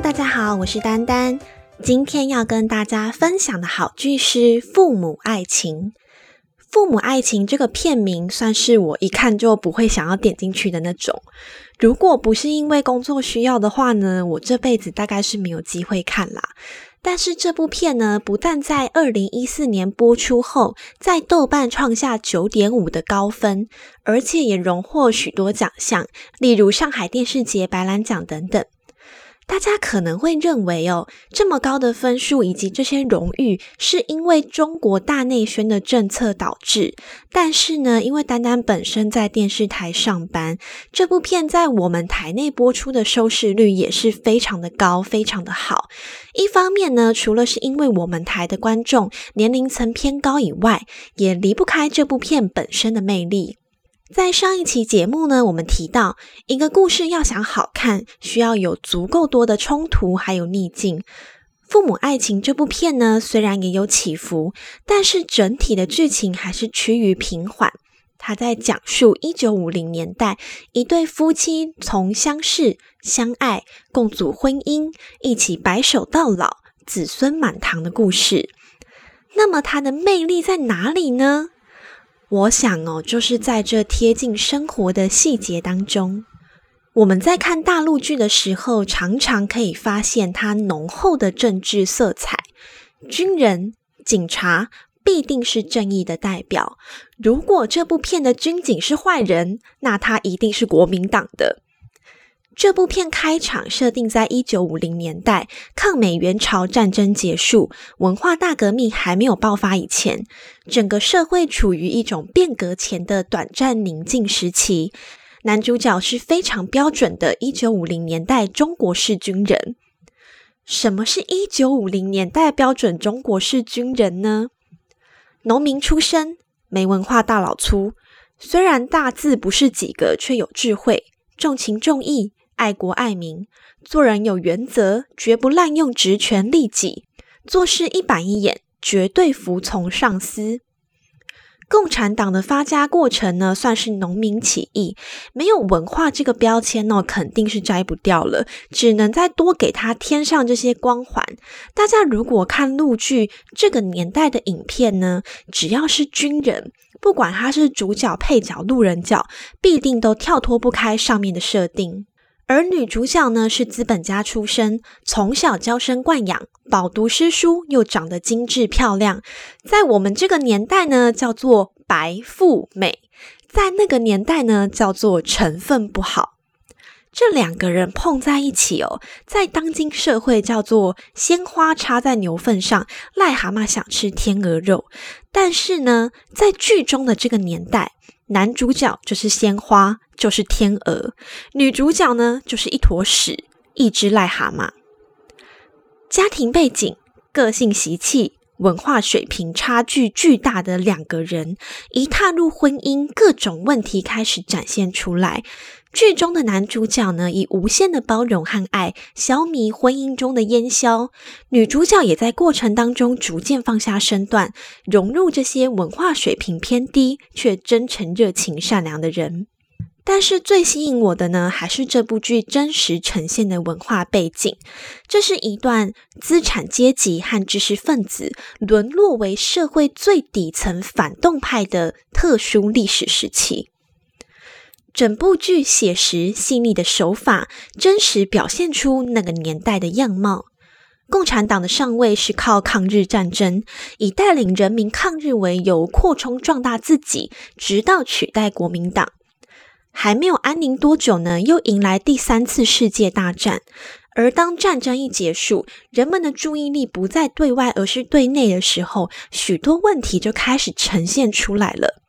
大家好，我是丹丹。今天要跟大家分享的好剧是《父母爱情》。《父母爱情》这个片名算是我一看就不会想要点进去的那种。如果不是因为工作需要的话呢，我这辈子大概是没有机会看啦。但是这部片呢，不但在二零一四年播出后，在豆瓣创下九点五的高分，而且也荣获许多奖项，例如上海电视节白兰奖等等。大家可能会认为哦，这么高的分数以及这些荣誉，是因为中国大内宣的政策导致。但是呢，因为丹丹本身在电视台上班，这部片在我们台内播出的收视率也是非常的高，非常的好。一方面呢，除了是因为我们台的观众年龄层偏高以外，也离不开这部片本身的魅力。在上一期节目呢，我们提到一个故事要想好看，需要有足够多的冲突还有逆境。父母爱情这部片呢，虽然也有起伏，但是整体的剧情还是趋于平缓。他在讲述一九五零年代一对夫妻从相识、相爱、共组婚姻，一起白首到老，子孙满堂的故事。那么它的魅力在哪里呢？我想哦，就是在这贴近生活的细节当中，我们在看大陆剧的时候，常常可以发现它浓厚的政治色彩。军人、警察必定是正义的代表。如果这部片的军警是坏人，那他一定是国民党的。这部片开场设定在一九五零年代，抗美援朝战争结束，文化大革命还没有爆发以前，整个社会处于一种变革前的短暂宁静时期。男主角是非常标准的一九五零年代中国式军人。什么是一九五零年代标准中国式军人呢？农民出身，没文化大老粗，虽然大字不是几个，却有智慧，重情重义。爱国爱民，做人有原则，绝不滥用职权利己，做事一板一眼，绝对服从上司。共产党的发家过程呢，算是农民起义，没有文化这个标签呢，肯定是摘不掉了，只能再多给他添上这些光环。大家如果看陆剧这个年代的影片呢，只要是军人，不管他是主角、配角、路人角，必定都跳脱不开上面的设定。而女主角呢是资本家出身，从小娇生惯养，饱读诗书，又长得精致漂亮，在我们这个年代呢叫做白富美，在那个年代呢叫做成分不好。这两个人碰在一起哦，在当今社会叫做鲜花插在牛粪上，癞蛤蟆想吃天鹅肉。但是呢，在剧中的这个年代，男主角就是鲜花，就是天鹅；女主角呢，就是一坨屎，一只癞蛤蟆。家庭背景、个性习气、文化水平差距巨大的两个人，一踏入婚姻，各种问题开始展现出来。剧中的男主角呢，以无限的包容和爱消弭婚姻中的烟消；女主角也在过程当中逐渐放下身段，融入这些文化水平偏低却真诚、热情、善良的人。但是最吸引我的呢，还是这部剧真实呈现的文化背景。这是一段资产阶级和知识分子沦落为社会最底层反动派的特殊历史时期。整部剧写实细腻的手法，真实表现出那个年代的样貌。共产党的上位是靠抗日战争，以带领人民抗日为由，扩充壮大自己，直到取代国民党。还没有安宁多久呢，又迎来第三次世界大战。而当战争一结束，人们的注意力不再对外，而是对内的时候，许多问题就开始呈现出来了。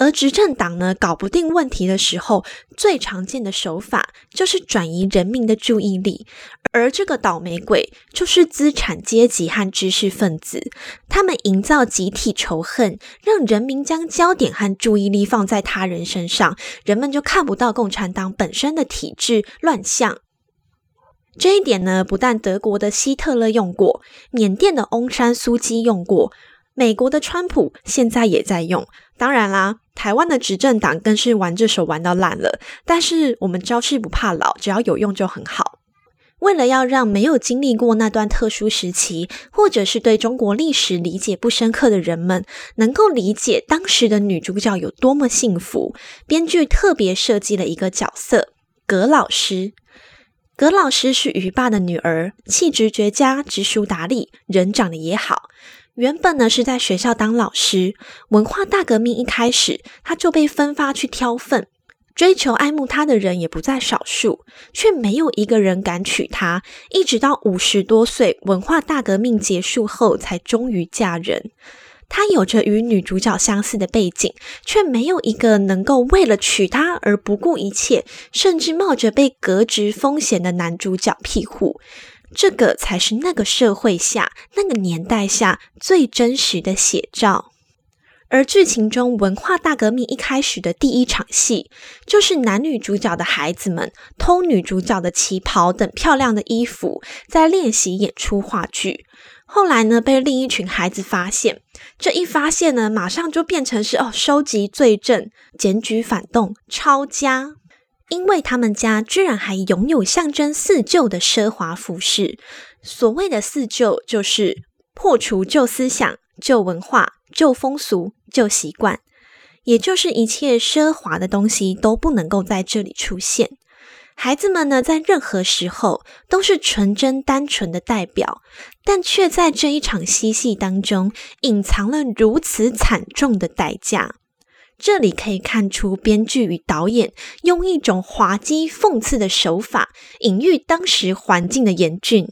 而执政党呢，搞不定问题的时候，最常见的手法就是转移人民的注意力。而这个倒霉鬼就是资产阶级和知识分子，他们营造集体仇恨，让人民将焦点和注意力放在他人身上，人们就看不到共产党本身的体制乱象。这一点呢，不但德国的希特勒用过，缅甸的翁山苏姬用过。美国的川普现在也在用，当然啦，台湾的执政党更是玩这手玩到烂了。但是我们招式不怕老，只要有用就很好。为了要让没有经历过那段特殊时期，或者是对中国历史理解不深刻的人们，能够理解当时的女主角有多么幸福，编剧特别设计了一个角色——葛老师。葛老师是于爸的女儿，气质绝佳，知书达理，人长得也好。原本呢是在学校当老师，文化大革命一开始，他就被分发去挑粪。追求爱慕他的人也不在少数，却没有一个人敢娶她。一直到五十多岁，文化大革命结束后，才终于嫁人。她有着与女主角相似的背景，却没有一个能够为了娶她而不顾一切，甚至冒着被革职风险的男主角庇护。这个才是那个社会下、那个年代下最真实的写照。而剧情中，文化大革命一开始的第一场戏，就是男女主角的孩子们偷女主角的旗袍等漂亮的衣服，在练习演出话剧。后来呢，被另一群孩子发现，这一发现呢，马上就变成是哦，收集罪证、检举反动、抄家，因为他们家居然还拥有象征四旧的奢华服饰。所谓的四旧，就是破除旧思想、旧文化。旧风俗、旧习惯，也就是一切奢华的东西都不能够在这里出现。孩子们呢，在任何时候都是纯真单纯的代表，但却在这一场嬉戏当中隐藏了如此惨重的代价。这里可以看出，编剧与导演用一种滑稽讽刺的手法，隐喻当时环境的严峻。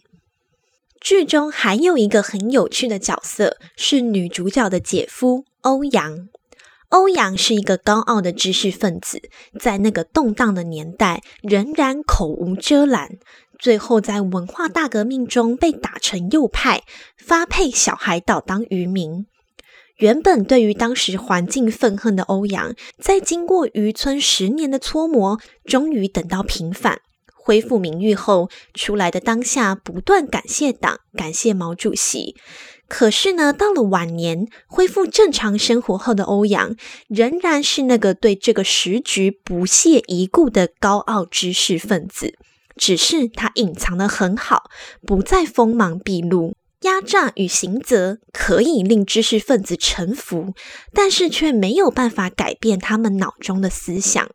剧中还有一个很有趣的角色，是女主角的姐夫欧阳。欧阳是一个高傲的知识分子，在那个动荡的年代，仍然口无遮拦。最后在文化大革命中被打成右派，发配小海岛当渔民。原本对于当时环境愤恨的欧阳，在经过渔村十年的搓磨，终于等到平反。恢复名誉后出来的当下，不断感谢党，感谢毛主席。可是呢，到了晚年恢复正常生活后的欧阳，仍然是那个对这个时局不屑一顾的高傲知识分子。只是他隐藏的很好，不再锋芒毕露。压榨与刑责可以令知识分子臣服，但是却没有办法改变他们脑中的思想。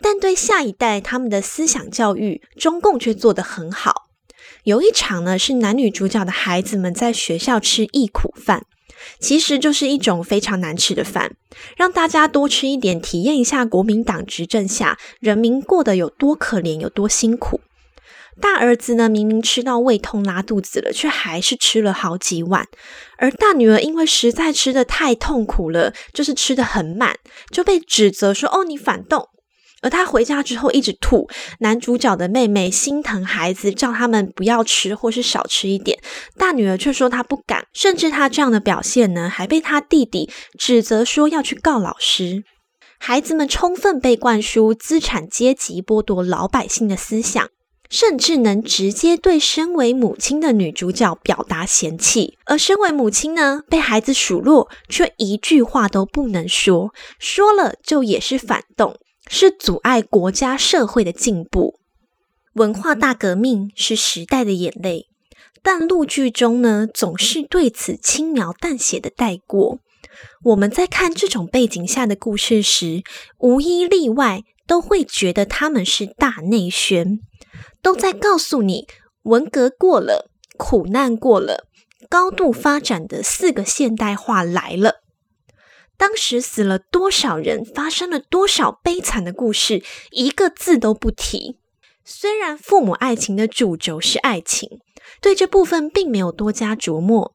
但对下一代他们的思想教育，中共却做得很好。有一场呢，是男女主角的孩子们在学校吃忆苦饭，其实就是一种非常难吃的饭，让大家多吃一点，体验一下国民党执政下人民过得有多可怜、有多辛苦。大儿子呢，明明吃到胃痛拉肚子了，却还是吃了好几碗；而大女儿因为实在吃的太痛苦了，就是吃的很慢，就被指责说：“哦，你反动。”而他回家之后一直吐，男主角的妹妹心疼孩子，叫他们不要吃或是少吃一点。大女儿却说她不敢，甚至她这样的表现呢，还被他弟弟指责说要去告老师。孩子们充分被灌输资产阶级剥夺老百姓的思想，甚至能直接对身为母亲的女主角表达嫌弃。而身为母亲呢，被孩子数落，却一句话都不能说，说了就也是反动。是阻碍国家社会的进步。文化大革命是时代的眼泪，但陆剧中呢，总是对此轻描淡写的带过。我们在看这种背景下的故事时，无一例外都会觉得他们是大内宣，都在告诉你文革过了，苦难过了，高度发展的四个现代化来了。当时死了多少人，发生了多少悲惨的故事，一个字都不提。虽然父母爱情的主轴是爱情，对这部分并没有多加琢磨，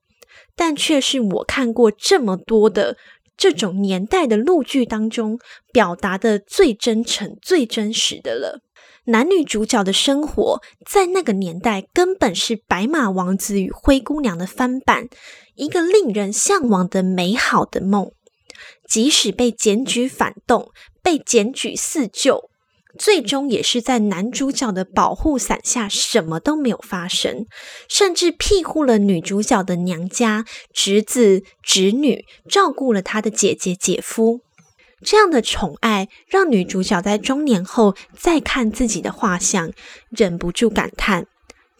但却是我看过这么多的这种年代的陆剧当中表达的最真诚、最真实的了。男女主角的生活在那个年代根本是《白马王子与灰姑娘》的翻版，一个令人向往的美好的梦。即使被检举反动，被检举四旧，最终也是在男主角的保护伞下，什么都没有发生，甚至庇护了女主角的娘家、侄子、侄女，照顾了她的姐姐、姐夫。这样的宠爱，让女主角在中年后再看自己的画像，忍不住感叹：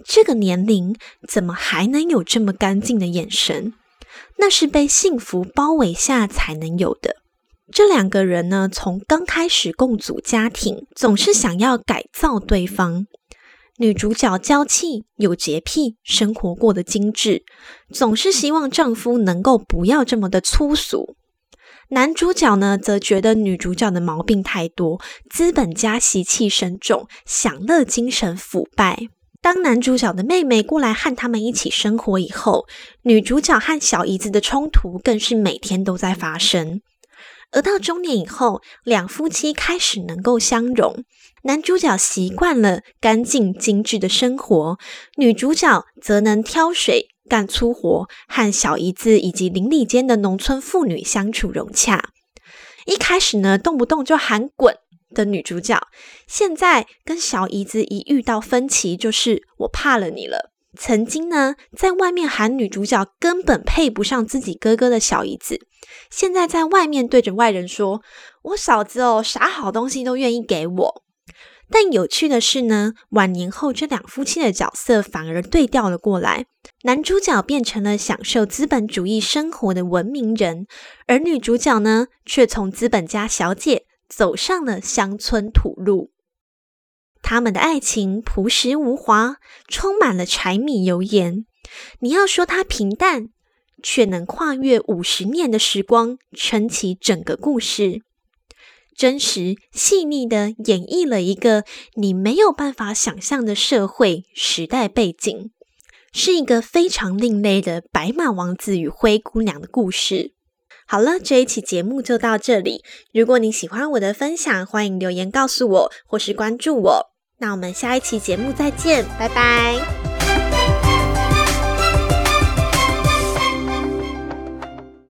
这个年龄怎么还能有这么干净的眼神？那是被幸福包围下才能有的。这两个人呢，从刚开始共组家庭，总是想要改造对方。女主角娇气、有洁癖，生活过得精致，总是希望丈夫能够不要这么的粗俗。男主角呢，则觉得女主角的毛病太多，资本家习气深重，享乐精神腐败。当男主角的妹妹过来和他们一起生活以后，女主角和小姨子的冲突更是每天都在发生。而到中年以后，两夫妻开始能够相融，男主角习惯了干净精致的生活，女主角则能挑水、干粗活，和小姨子以及邻里间的农村妇女相处融洽。一开始呢，动不动就喊滚。的女主角，现在跟小姨子一遇到分歧，就是我怕了你了。曾经呢，在外面喊女主角根本配不上自己哥哥的小姨子，现在在外面对着外人说：“我嫂子哦，啥好东西都愿意给我。”但有趣的是呢，晚年后这两夫妻的角色反而对调了过来，男主角变成了享受资本主义生活的文明人，而女主角呢，却从资本家小姐。走上了乡村土路，他们的爱情朴实无华，充满了柴米油盐。你要说它平淡，却能跨越五十年的时光，撑起整个故事，真实细腻的演绎了一个你没有办法想象的社会时代背景，是一个非常另类的白马王子与灰姑娘的故事。好了，这一期节目就到这里。如果你喜欢我的分享，欢迎留言告诉我，或是关注我。那我们下一期节目再见，拜拜。